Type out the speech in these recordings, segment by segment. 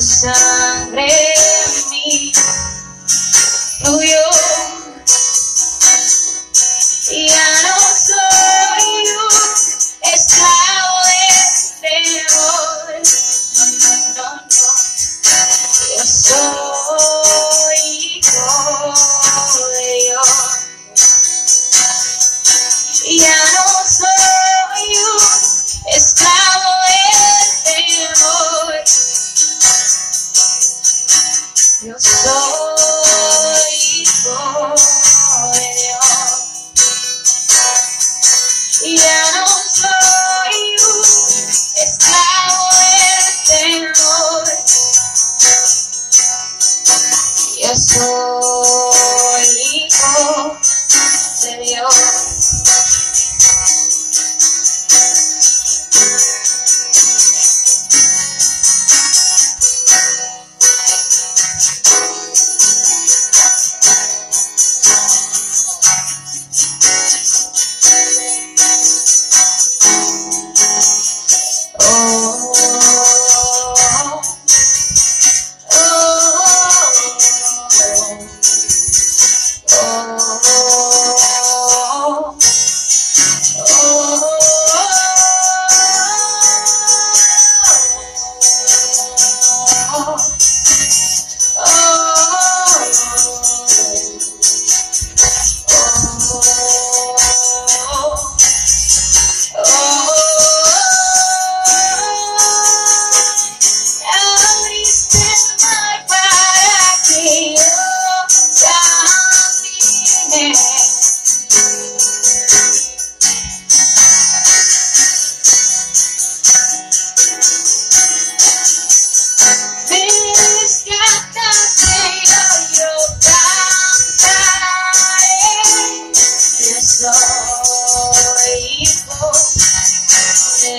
sister.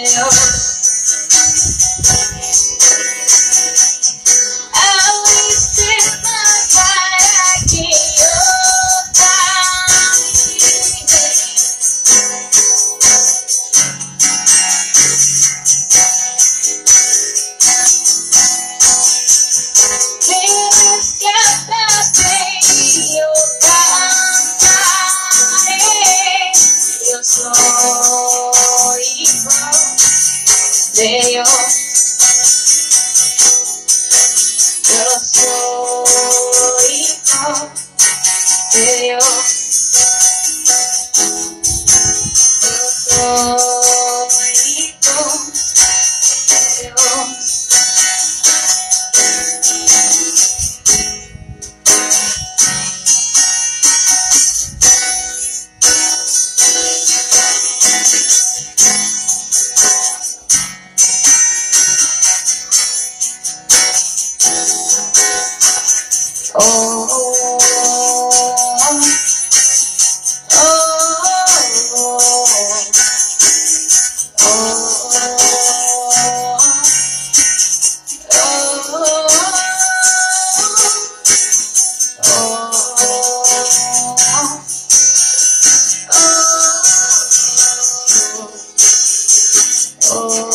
Lord. De Dios. Oh